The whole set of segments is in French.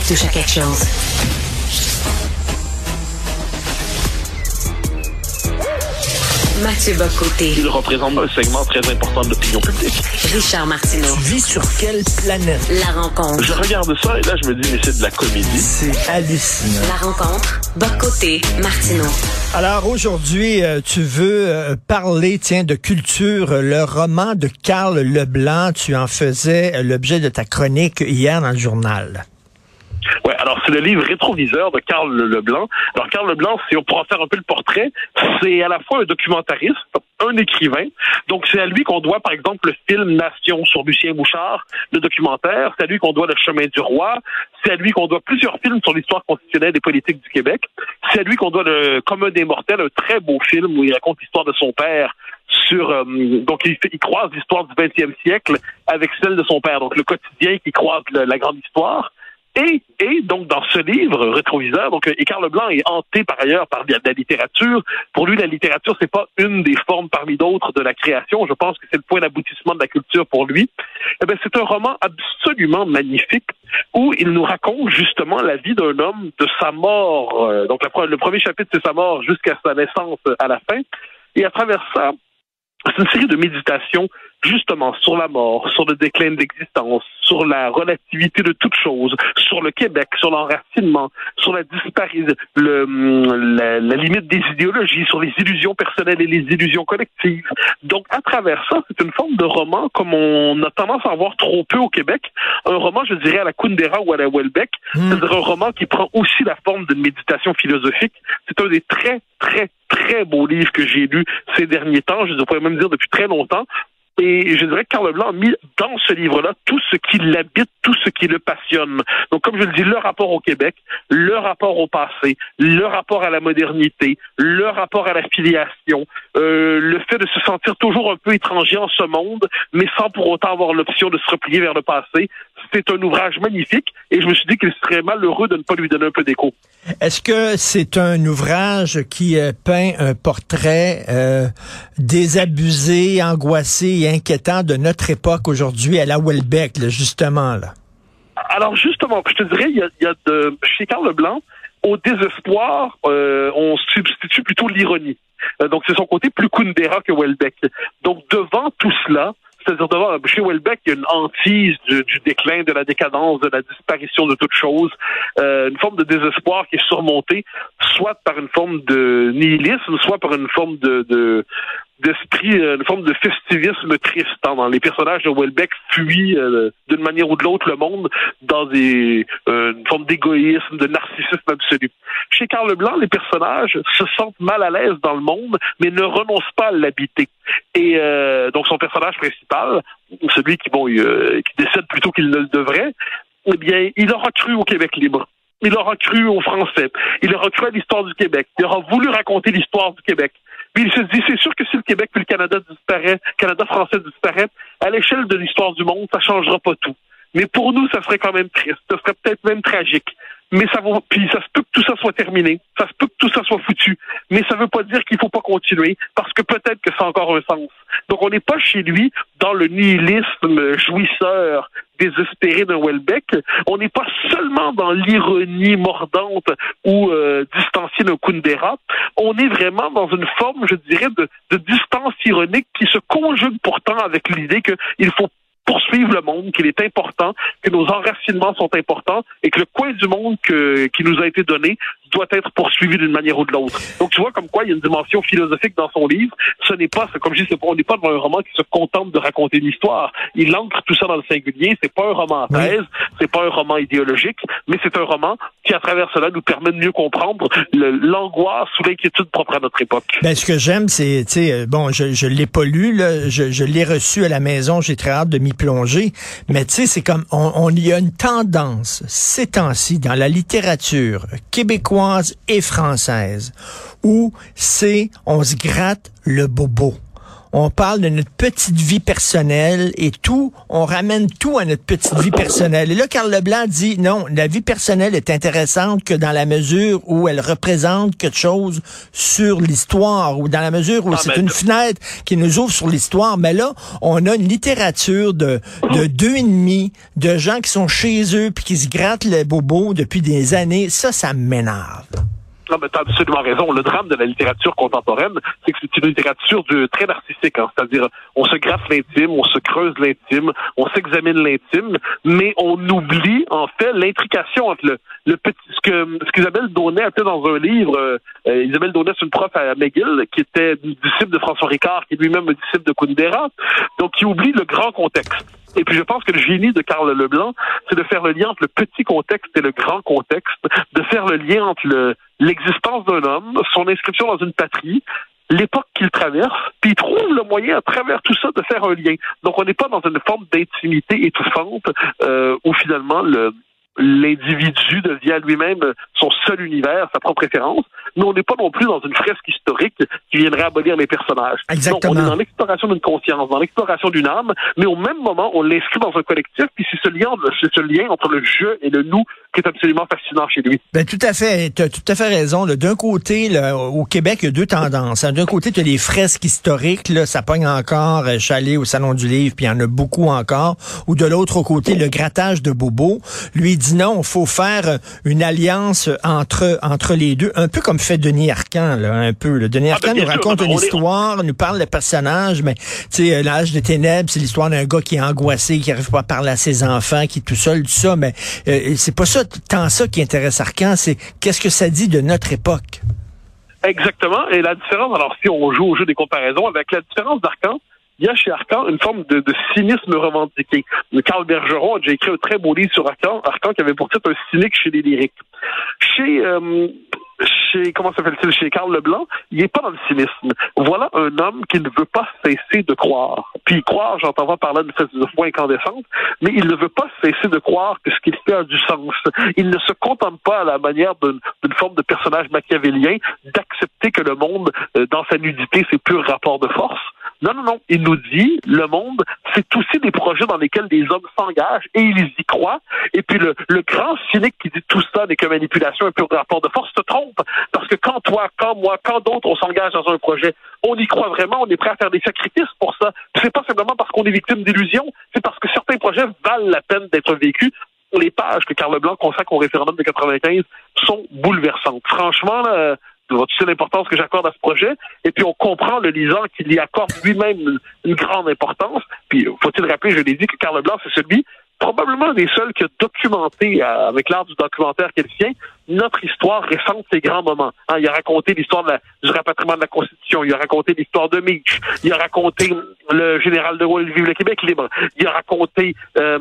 qui touche à quelque chose. Mathieu Bocoté. Il représente un segment très important de l'opinion publique. Richard Martineau. Tu vis sur quelle planète? La rencontre. Je regarde ça et là, je me dis, mais c'est de la comédie. C'est hallucinant. La rencontre. Bocoté. Martineau. Alors aujourd'hui, euh, tu veux euh, parler, tiens, de culture. Le roman de Karl Leblanc, tu en faisais euh, l'objet de ta chronique hier dans le journal. Ouais, alors c'est le livre rétroviseur de Karl Leblanc. Alors Karl Leblanc, si on pourra faire un peu le portrait, c'est à la fois un documentariste, un écrivain. Donc c'est à lui qu'on doit par exemple le film Nation sur Lucien Bouchard, le documentaire, c'est à lui qu'on doit le chemin du roi, c'est à lui qu'on doit plusieurs films sur l'histoire constitutionnelle et politique du Québec, c'est à lui qu'on doit le commun des mortels, un très beau film où il raconte l'histoire de son père sur euh, donc il, croise l'histoire du 20e siècle avec celle de son père, donc le quotidien qui croise la grande histoire. Et, et donc dans ce livre rétroviseur, donc et Karl Leblanc est hanté par ailleurs par de la littérature. Pour lui, la littérature c'est pas une des formes parmi d'autres de la création. Je pense que c'est le point d'aboutissement de la culture pour lui. Eh bien, c'est un roman absolument magnifique où il nous raconte justement la vie d'un homme de sa mort. Euh, donc le premier chapitre c'est sa mort jusqu'à sa naissance à la fin. Et à travers ça, c'est une série de méditations justement sur la mort, sur le déclin de l'existence, sur la relativité de toute chose, sur le Québec, sur l'enracinement, sur la disparition, le, la, la, limite des idéologies, sur les illusions personnelles et les illusions collectives. Donc, à travers ça, c'est une forme de roman comme on a tendance à en voir trop peu au Québec. Un roman, je dirais, à la Kundera ou à la Welbeck, mmh. c'est-à-dire un roman qui prend aussi la forme d'une méditation philosophique. C'est un des très, très, très beaux livres que j'ai lus ces derniers temps, je pourrais même dire depuis très longtemps, et je dirais que Carl Leblanc a mis dans ce livre-là tout ce qui l'habite, tout ce qui le passionne. Donc, comme je le dis, le rapport au Québec, le rapport au passé, le rapport à la modernité, le rapport à la filiation, euh, le fait de se sentir toujours un peu étranger en ce monde, mais sans pour autant avoir l'option de se replier vers le passé. C'est un ouvrage magnifique et je me suis dit qu'il serait malheureux de ne pas lui donner un peu d'écho. Est-ce que c'est un ouvrage qui euh, peint un portrait euh, désabusé, angoissé et inquiétant de notre époque aujourd'hui à la Welbeck, là, justement là? Alors justement, je te dirais, il y a, il y a de, chez Carl Leblanc, au désespoir, euh, on substitue plutôt l'ironie. Donc c'est son côté plus Kundera que Welbeck. Donc devant tout cela, c'est-à-dire devant chez Welbeck, il y a une hantise du, du, déclin, de la décadence, de la disparition de toute chose, euh, une forme de désespoir qui est surmontée, soit par une forme de nihilisme, soit par une forme de, de d'esprit, une forme de festivisme triste. Hein, dans les personnages de Welbeck fuient euh, d'une manière ou de l'autre le monde dans des, euh, une forme d'égoïsme, de narcissisme absolu. Chez Carl Leblanc, les personnages se sentent mal à l'aise dans le monde, mais ne renoncent pas à l'habiter. Et euh, donc son personnage principal, celui qui bon, euh, qui décède plutôt qu'il ne le devrait, eh bien, il aura cru au Québec libre. Il aura cru aux Français. Il aura cru à l'histoire du Québec. Il aura voulu raconter l'histoire du Québec. Puis il se dit, c'est sûr que si le Québec puis le Canada disparaît, Canada français disparaît, à l'échelle de l'histoire du monde, ça changera pas tout. Mais pour nous, ça serait quand même triste. Ça serait peut-être même tragique. Mais ça va, puis ça se peut que tout ça soit terminé. Ça se peut que tout ça soit foutu. Mais ça veut pas dire qu'il faut pas continuer, parce que peut-être que ça a encore un sens. Donc on n'est pas chez lui dans le nihilisme jouisseur désespéré d'un Welbeck. On n'est pas seulement dans l'ironie mordante ou euh, distanciée d'un Kundera. On est vraiment dans une forme, je dirais, de, de distance ironique qui se conjugue pourtant avec l'idée qu'il faut poursuivre le monde, qu'il est important, que nos enracinements sont importants et que le coin du monde que, qui nous a été donné doit être poursuivi d'une manière ou de l'autre. Donc tu vois comme quoi il y a une dimension philosophique dans son livre. Ce n'est pas, comme je dis, on n'est pas dans un roman qui se contente de raconter une histoire. Il ancre tout ça dans le singulier. C'est pas un roman à thèse, c'est pas un roman idéologique, mais c'est un roman qui, à travers cela, nous permet de mieux comprendre l'angoisse ou l'inquiétude propre à notre époque. Ben, ce que j'aime, c'est, tu sais, bon, je, je l'ai pas lu, là, je, je l'ai reçu à la maison, j'ai très hâte de m'y plonger, mais tu sais, c'est comme, on, on y a une tendance ces temps-ci dans la littérature québécoise et française où c'est, on se gratte le bobo on parle de notre petite vie personnelle et tout, on ramène tout à notre petite vie personnelle. Et là, Carl Leblanc dit non, la vie personnelle est intéressante que dans la mesure où elle représente quelque chose sur l'histoire ou dans la mesure où Ah, c'est une fenêtre qui nous ouvre sur l'histoire. Mais là, on a une littérature de, de deux et demi, de gens qui sont chez eux puis qui se grattent les bobos depuis des années. Ça, ça m'énerve. Non, mais t'as absolument raison. Le drame de la littérature contemporaine, c'est que c'est une littérature de, très narcissique. hein. C'est-à-dire, on se gratte l'intime, on se creuse l'intime, on s'examine l'intime, mais on oublie, en fait, l'intrication entre le, petit, ce que, ce qu'Isabelle Daunet a fait dans un livre. euh, euh, Isabelle Daunet, c'est une prof à McGill, qui était disciple de François Ricard, qui est lui-même un disciple de Kundera, donc qui oublie le grand contexte. Et puis je pense que le génie de Karl Leblanc, c'est de faire le lien entre le petit contexte et le grand contexte, de faire le lien entre le, l'existence d'un homme, son inscription dans une patrie, l'époque qu'il traverse, puis il trouve le moyen à travers tout ça de faire un lien. Donc on n'est pas dans une forme d'intimité étouffante euh, où finalement le l'individu devient lui-même son seul univers, sa propre référence, mais on n'est pas non plus dans une fresque historique qui viendrait abolir les personnages. Exactement. Non, on est dans l'exploration d'une conscience, dans l'exploration d'une âme, mais au même moment, on l'inscrit dans un collectif, puis c'est ce lien, c'est ce lien entre le je et le nous qui est absolument fascinant chez lui. Ben, tout à fait, tu as tout à fait raison. D'un côté, là, au Québec, il y a deux tendances. hein. D'un côté, tu as les fresques historiques, là, ça pogne encore euh, chalet au Salon du Livre, puis il y en a beaucoup encore. Ou de l'autre côté, le grattage de Bobo. Lui, dit non, il faut faire une alliance entre entre les deux, un peu comme fait Denis Arcan, là, un peu. là. Denis Ah, Arcan ben, nous sûr, raconte on une histoire, nous parle de personnages, mais tu sais, euh, l'âge des ténèbres, c'est l'histoire d'un gars qui est angoissé, qui arrive pas à parler à ses enfants, qui est tout seul, tout ça, mais euh, c'est pas ça, tant ça qui intéresse Arcan, c'est qu'est-ce que ça dit de notre époque? Exactement. Et la différence, alors si on joue au jeu des comparaisons, avec la différence d'Arcan, il y a chez Arcan une forme de, de cynisme revendiqué. Carl Bergeron a déjà écrit un très beau livre sur Arcan, Arcan qui avait pour titre un cynique chez les lyriques. Chez, euh, chez comment s'appelle-t-il, chez Carl Leblanc, il n'est pas dans le cynisme. Voilà un homme qui ne veut pas cesser de croire. Puis croire, j'entends pas parler d'une foi incandescente, mais il ne veut pas cesser de croire que ce qu'il fait a du sens. Il ne se contente pas à la manière d'une forme de personnage machiavélien d'accepter que le monde, euh, dans sa nudité, c'est pur rapport de force. Non, non, non. Il nous dit, le monde, c'est aussi des projets dans lesquels des hommes s'engagent et ils y croient. Et puis le, le grand cynique qui dit tout ça n'est que manipulation et pur rapport de force se trompe. Parce que quand toi, quand moi, quand d'autres, on s'engage dans un projet, on y croit vraiment, on est prêt à faire des sacrifices pour ça. C'est pas simplement parce qu'on est victime d'illusions, c'est parce que certains projets valent la peine d'être vécus. Les pages que Carl Blanc consacre au référendum de 95 sont bouleversantes. Franchement, là, tu sais l'importance que j'accorde à ce projet, et puis on comprend le lisant qu'il y accorde lui-même une grande importance. Puis faut-il rappeler, je l'ai dit, que Carl Blanc, c'est celui probablement des seuls qui a documenté, euh, avec l'art du documentaire tient, notre histoire récente, ses grands moments. Hein, il a raconté l'histoire du rapatriement de la Constitution, il a raconté l'histoire de Mitch, il a raconté le général de Gaulle, Vive le Québec libre, il a raconté euh,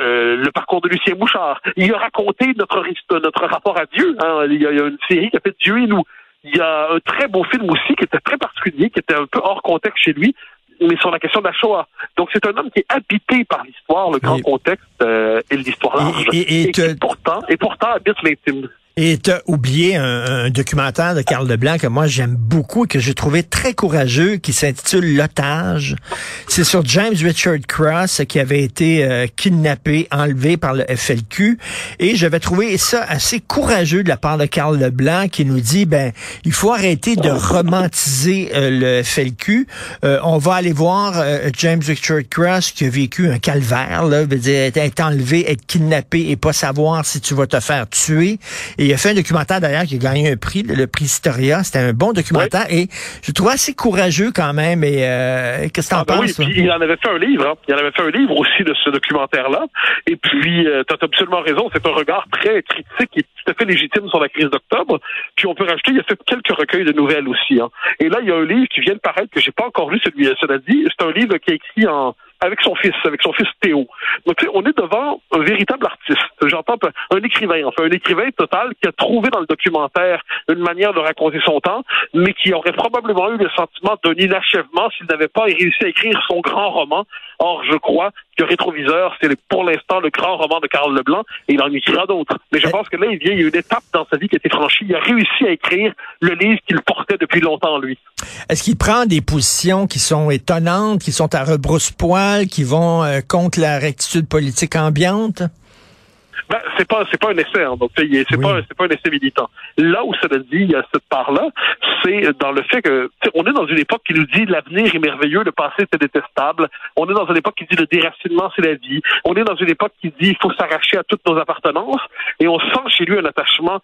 euh, le parcours de Lucien Bouchard, il a raconté notre, notre rapport à Dieu. Hein, il, y a, il y a une série qui a fait Dieu et nous. Il y a un très beau film aussi qui était très particulier, qui était un peu hors contexte chez lui, mais sur la question de la Shoah. Donc c'est un homme qui est habité par l'histoire, le grand Et- contexte euh, et l'histoire large. Et- et- et qui te- pourtant, et pourtant habite l'intime. Et t'as oublié un, documentaire de Carl Leblanc que moi j'aime beaucoup et que j'ai trouvé très courageux qui s'intitule L'otage. C'est sur James Richard Cross qui avait été euh, kidnappé, enlevé par le FLQ et j'avais trouvé ça assez courageux de la part de Carl Leblanc qui nous dit ben il faut arrêter de romantiser euh, le FLQ. Euh, on va aller voir James Richard Cross qui a vécu un calvaire là, veut dire être enlevé, être kidnappé et pas savoir si tu vas te faire tuer. Et il a fait un documentaire d'ailleurs qui a gagné un prix, le prix Historia. C'était un bon documentaire et je trouve assez courageux quand même. Et euh, qu'est-ce que t'en Ah ben oui, penses? toi? puis il en avait fait un livre. Hein. Il en avait fait un livre aussi de ce documentaire-là. Et puis, euh, tu as absolument raison. C'est un regard très critique et tout à fait légitime sur la crise d'octobre. Puis on peut rajouter, il a fait quelques recueils de nouvelles aussi. Hein. Et là, il y a un livre qui vient de paraître que j'ai pas encore lu, celui cela dit. C'est un livre qui est écrit en avec son fils, avec son fils Théo. Donc, on est devant un véritable artiste. J'entends un écrivain, enfin, un écrivain total qui a trouvé dans le documentaire une manière de raconter son temps, mais qui aurait probablement eu le sentiment d'un inachèvement s'il n'avait pas réussi à écrire son grand roman. Or, je crois que Rétroviseur, c'est pour l'instant le grand roman de Karl Leblanc et il en écrira d'autres. Mais je pense que là, il vient, il y a une étape dans sa vie qui a été franchie. Il a réussi à écrire le livre qu'il portait depuis longtemps, lui. Est-ce qu'il prend des positions qui sont étonnantes, qui sont à rebrousse-poil, qui vont euh, contre la rectitude politique ambiante? Ben, c'est pas c'est pas un essai, hein, donc c'est pas c'est pas un essai militant. Là où ça le dit, il y a cette part-là, c'est dans le fait que on est dans une époque qui nous dit l'avenir est merveilleux, le passé c'est détestable. On est dans une époque qui dit le déracinement c'est la vie. On est dans une époque qui dit il faut s'arracher à toutes nos appartenances et on sent chez lui un attachement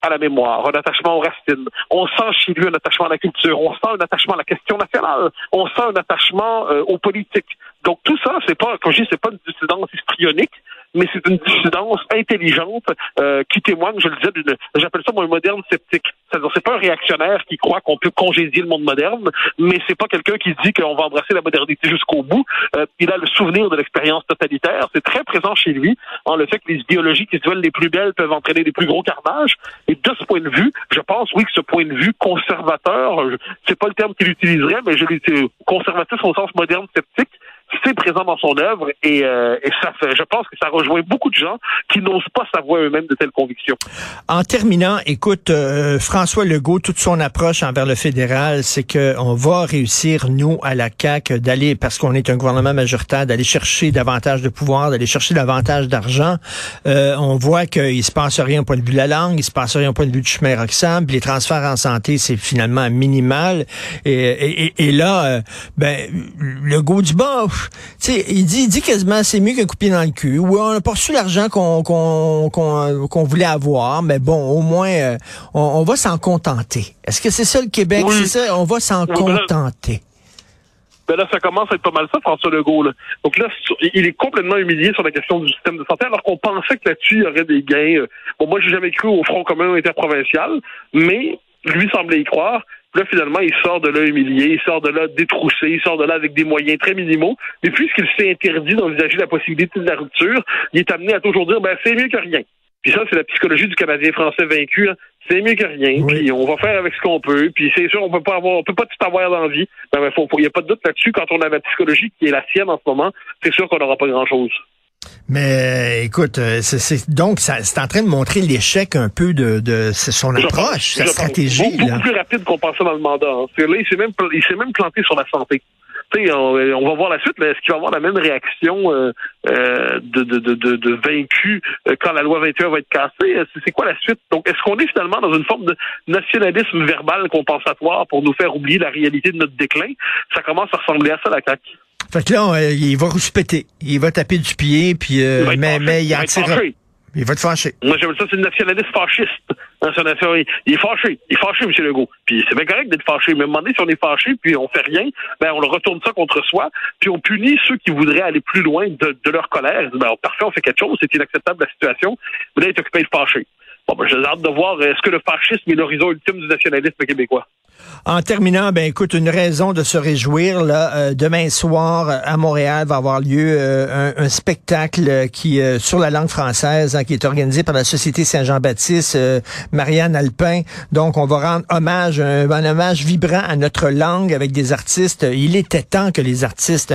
à la mémoire, un attachement aux racines. On sent chez lui un attachement à la culture. On sent un attachement à la question nationale. On sent un attachement euh, aux politiques. Donc tout ça, c'est pas, quand je dis, c'est pas une dissidence histrionique, mais c'est une dissidence intelligente euh, qui témoigne, je le disais, d'une, j'appelle ça moi un moderne sceptique. C'est-à-dire, c'est pas un réactionnaire qui croit qu'on peut congédier le monde moderne, mais c'est pas quelqu'un qui dit qu'on va embrasser la modernité jusqu'au bout. Euh, il a le souvenir de l'expérience totalitaire. C'est très présent chez lui, en le fait que les idéologies qui se veulent les plus belles peuvent entraîner les plus gros carnages. Et de ce point de vue, je pense, oui, que ce point de vue conservateur, c'est pas le terme qu'il utiliserait, mais je l'ai conservateur au sens moderne sceptique, c'est présent dans son œuvre et, euh, et ça fait, je pense que ça rejoint beaucoup de gens qui n'osent pas savoir eux-mêmes de telles convictions. En terminant, écoute, euh, François Legault, toute son approche envers le fédéral, c'est que on va réussir, nous, à la CAQ, d'aller, parce qu'on est un gouvernement majoritaire, d'aller chercher davantage de pouvoir, d'aller chercher davantage d'argent. Euh, on voit qu'il se passe rien au point de vue de la langue, il se passe rien au point de vue du chemin Roxham, les transferts en santé, c'est finalement minimal. Et, et, et là, ben, Legault sais, il dit, il dit quasiment c'est mieux qu'un coup de pied dans le cul. Oui, on n'a pas reçu l'argent qu'on qu'on qu'on voulait avoir, mais bon, au moins, euh, on, va s'en contenter. Est-ce que c'est ça le Québec? C'est ça, on va s'en contenter. Ben là, ça commence à être pas mal ça, François Legault. Là. Donc là, il est complètement humilié sur la question du système de santé, alors qu'on pensait que là-dessus, il y aurait des gains. Euh, bon, moi, j'ai jamais cru au Front commun interprovincial, mais lui semblait y croire. Là, finalement, il sort de là humilié, il sort de là détroussé, il sort de là avec des moyens très minimaux. Mais puisqu'il s'est interdit d'envisager la possibilité de la rupture, il est amené à toujours dire, ben, c'est mieux que rien. Puis ça, c'est la psychologie du Canadien français vaincu. Hein. C'est mieux que rien. Puis on va faire avec ce qu'on peut. Puis c'est sûr, on peut pas avoir, on peut pas tout avoir dans la vie. Ben, il ben, n'y a pas de doute là-dessus. Quand on a la psychologie qui est la sienne en ce moment, c'est sûr qu'on n'aura pas grand-chose. Mais écoute, euh, c'est donc c'est en train de montrer l'échec un peu de, de son approche, sa stratégie. Beaucoup, plus rapide qu'on pensait dans le mandat. Hein. Là, il s'est même, même planté sur la santé. On, on, va voir la suite, mais est-ce qu'il va avoir la même réaction euh, euh, de, de, de, de, vaincu quand la loi 21 va être cassée? C'est quoi la suite? Donc, est-ce qu'on est finalement dans une forme de nationalisme verbal compensatoire pour nous faire oublier la réalité de notre déclin? Ça commence à ressembler à ça, la CAQ. Fait que là, il va rouspéter. Il va taper du pied, puis euh, il mais, mais il, il Il va te fâcher. Moi, j'aime ça, c'est le nationaliste fasciste. Hein, il est fâché. Il est fâché, M. Legault. Puis c'est bien correct d'être fâché. Mais à un moment donné, si on est fâché, puis on fait rien, ben on le retourne ça contre soi, puis on punit ceux qui voudraient aller plus loin de, de leur colère. Ben, parfait, on fait quelque chose, c'est inacceptable la situation. Mais là, il est occupé de fâcher. Bon, ben, j'ai hâte de voir, est-ce que le fascisme est l'horizon ultime du nationalisme québécois? En terminant, ben écoute, une raison de se réjouir. Là, euh, demain soir à Montréal va avoir lieu euh, un, spectacle qui euh, sur la langue française, hein, qui est organisé par la Société Saint-Jean-Baptiste, Marianne Alpin. Donc, on va rendre hommage, un, hommage vibrant à notre langue avec des artistes. Il était temps que les artistes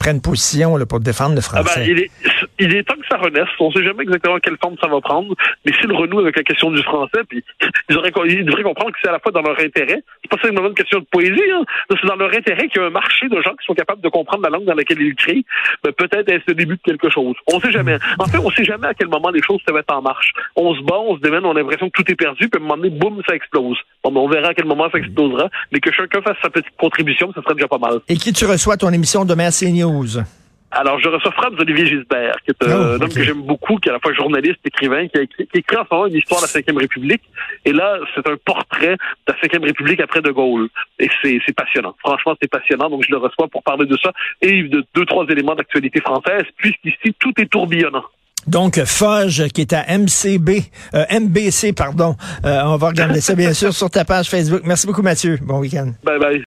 prennent position là, pour défendre le ah ben, français. il, est, il, est, temps que ça renaisse. On ne sait jamais exactement quelle forme ça va prendre, mais c'est le renouveau avec la question du français, puis ils, auraient, ils devraient comprendre que c'est à la fois dans leur intérêt c'est pas simplement une question de poésie. Hein. C'est dans leur intérêt qu'il y a un marché de gens qui sont capables de comprendre la langue dans laquelle ils créent. Mais peut-être est-ce le début de quelque chose. On sait jamais. En fait, on sait jamais à quel moment les choses se mettent en marche. On se bat, on se démène, on a l'impression que tout est perdu, puis à un moment donné, boum, ça explose. Bon, ben, on verra à quel moment ça explosera. Mais que chacun fasse sa petite contribution, ça serait déjà pas mal. Et qui tu reçois ton émission demain à CNews? Alors, je reçois Franz Olivier Gisbert, qui est un oh, homme que j'aime beaucoup, qui est à la fois journaliste, écrivain, qui a écrit, qui écrit en ce moment une histoire de la Ve République. Et là, c'est un portrait de la Ve République après De Gaulle. Et c'est passionnant. Franchement, c'est passionnant. Donc, je le reçois pour parler de ça et de deux, trois éléments d'actualité française, puisqu'ici, tout est tourbillonnant. Donc, Foge, qui est à MCB, euh, MBC, pardon. Euh, on va regarder ça, bien sûr, sur ta page Facebook. Merci beaucoup, Mathieu. Bon week-end. Bye bye.